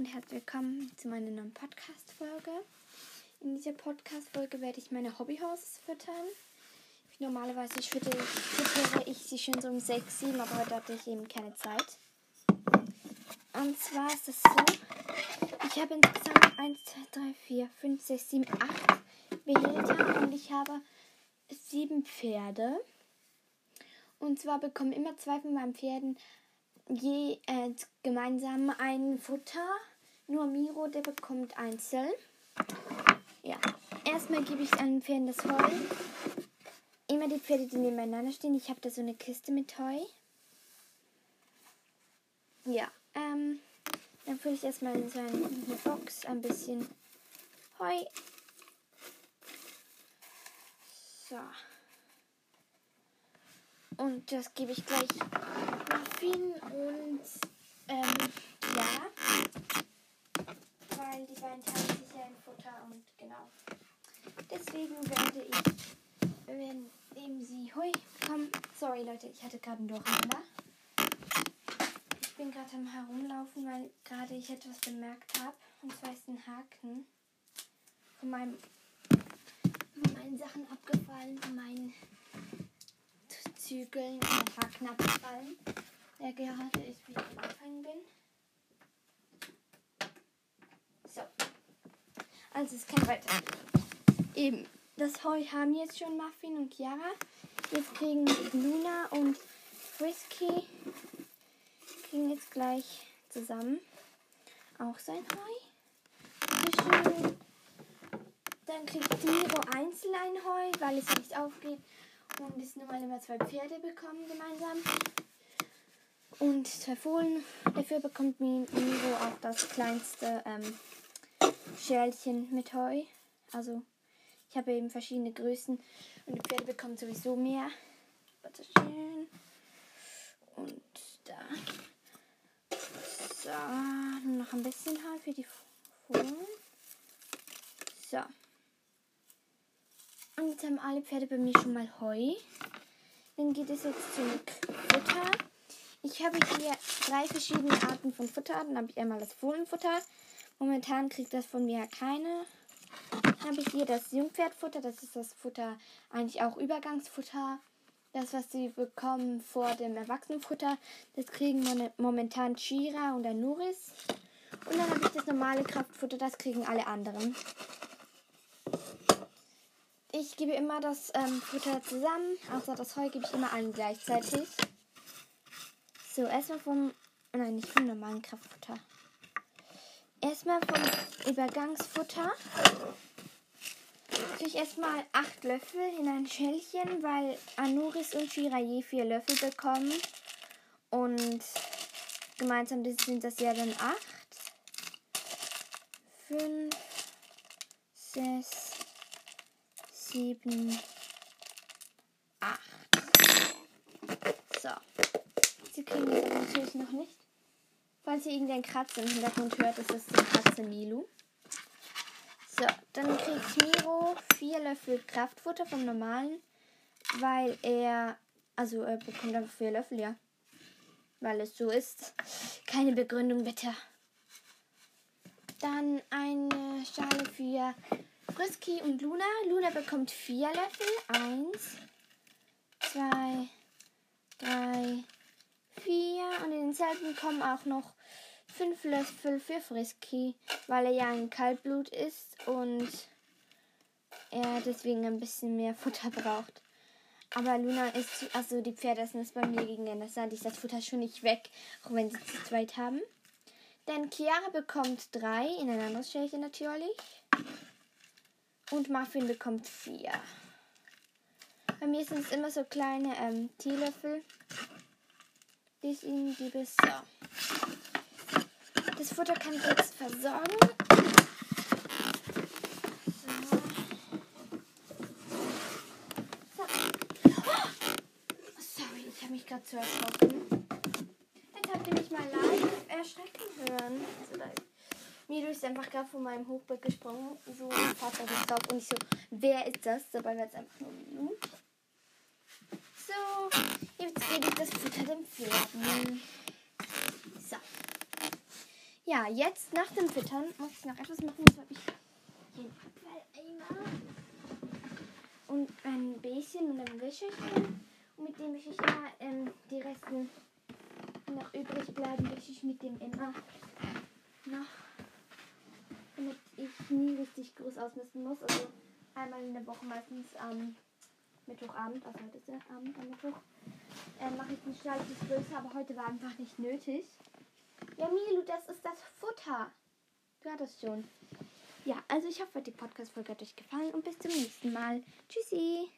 und herzlich willkommen zu meiner neuen Podcast-Folge. In dieser Podcast-Folge werde ich meine Hobbyhorses füttern. Normalerweise füttere, füttere ich sie schon so um 6, 7, aber heute hatte ich eben keine Zeit. Und zwar ist es so, ich habe insgesamt 1, 2, 3, 4, 5, 6, 7, 8 Behälter und ich habe 7 Pferde. Und zwar bekommen immer zwei von meinen Pferden je äh, gemeinsam ein Futter. Nur Miro, der bekommt einzeln. Ja, erstmal gebe ich allen Pferden das Heu. Immer die Pferde, die nebeneinander stehen. Ich habe da so eine Kiste mit Heu. Ja, ähm, dann fülle ich erstmal in so eine Box ein bisschen Heu. So. Und das gebe ich gleich Muffin und ähm, ja. Weil die beiden teilen sich ja ein Futter und genau. Deswegen werde ich, wenn eben sie Hui bekommen. Sorry Leute, ich hatte gerade ein Durcheinander. Ich bin gerade am Herumlaufen, weil gerade ich etwas bemerkt habe. Und zwar ist ein Haken von, meinem, meinen Sachen abgefallen, von meinen Zügeln und Haken abgefallen, der gerade ist, wie ich angefangen bin. So. Also es kann weiter. Eben. Das Heu haben jetzt schon Muffin und Chiara. Jetzt kriegen Luna und Frisky kriegen jetzt gleich zusammen auch sein Heu. Dann kriegt Miro einzeln ein Heu, weil es nicht aufgeht und es normal immer zwei Pferde bekommen gemeinsam. Und zwei Fohlen. Dafür bekommt Miro auch das kleinste ähm, Schälchen mit Heu. Also ich habe eben verschiedene Größen und die Pferde bekommen sowieso mehr. Warte schön. Und da. So, nur noch ein bisschen Heu für die Fohlen. So. Und jetzt haben alle Pferde bei mir schon mal Heu. Dann geht es jetzt zum Futter. Ich habe hier drei verschiedene Arten von Futter. Dann habe ich einmal das Fohlenfutter. Momentan kriegt das von mir keine. Dann habe ich hier das Jungpferdfutter. Das ist das Futter, eigentlich auch Übergangsfutter. Das, was sie bekommen vor dem Erwachsenenfutter, das kriegen momentan Chira und Anuris. Und dann habe ich das normale Kraftfutter, das kriegen alle anderen. Ich gebe immer das ähm, Futter zusammen, außer das Heu gebe ich immer allen gleichzeitig. So, erstmal vom. Nein, nicht vom normalen Kraftfutter. Erstmal vom Übergangsfutter. Tue ich erstmal acht Löffel in ein Schälchen, weil Anuris und Shira je vier Löffel bekommen. Und gemeinsam sind das ja dann acht. Fünf, sechs, sieben, acht. So. Sie kriegen das natürlich noch nicht. Falls ihr irgendein Kratzer im Hintergrund hört, ist das die Katze Milu. So, dann kriegt Miro vier Löffel Kraftfutter vom normalen, weil er, also er bekommt einfach vier Löffel, ja. Weil es so ist. Keine Begründung, bitte. Dann eine Schale für Frisky und Luna. Luna bekommt vier Löffel. Eins, zwei, drei, in denselben kommen auch noch fünf Löffel für Frisky, weil er ja ein Kaltblut ist und er deswegen ein bisschen mehr Futter braucht. Aber Luna ist, also die Pferde essen es bei mir gegeneinander. Das ich das Futter schon nicht weg, auch wenn sie zu zweit haben. Dann Chiara bekommt drei in ein anderes Schälchen natürlich. Und Muffin bekommt vier. Bei mir sind es immer so kleine ähm, Teelöffel. Die ich ihnen gebe. So. Das Futter kann ich jetzt versorgen. So. Oh, sorry, ich habe mich gerade zu erschrocken. Jetzt habt ihr mich mal live erschrecken hören. Also, Milo ist einfach gerade von meinem Hochbett gesprungen. So, Vater gestoppt. Und ich so, wer ist das? Dabei war es einfach nur Milo. So, jetzt gebe ich das Futter dem Pferden. So. Ja, jetzt nach dem Füttern muss ich noch etwas machen. Zwar habe ich hier einen Abfalleimer und ein Bäschen und ein Wäscherchen. Und mit dem wische ich immer ähm, die Resten noch übrig bleiben, wische ich mit dem immer noch. Damit ich nie richtig groß ausmisten muss. Also einmal in der Woche meistens am Mittwochabend, also heute ist der Abend am Mittwoch, äh, mache ich den Stall etwas größer, aber heute war einfach nicht nötig. Ja, Milu, das ist das Futter. Du hattest schon. Ja, also ich hoffe, die Podcast-Folge hat euch gefallen und bis zum nächsten Mal. Tschüssi.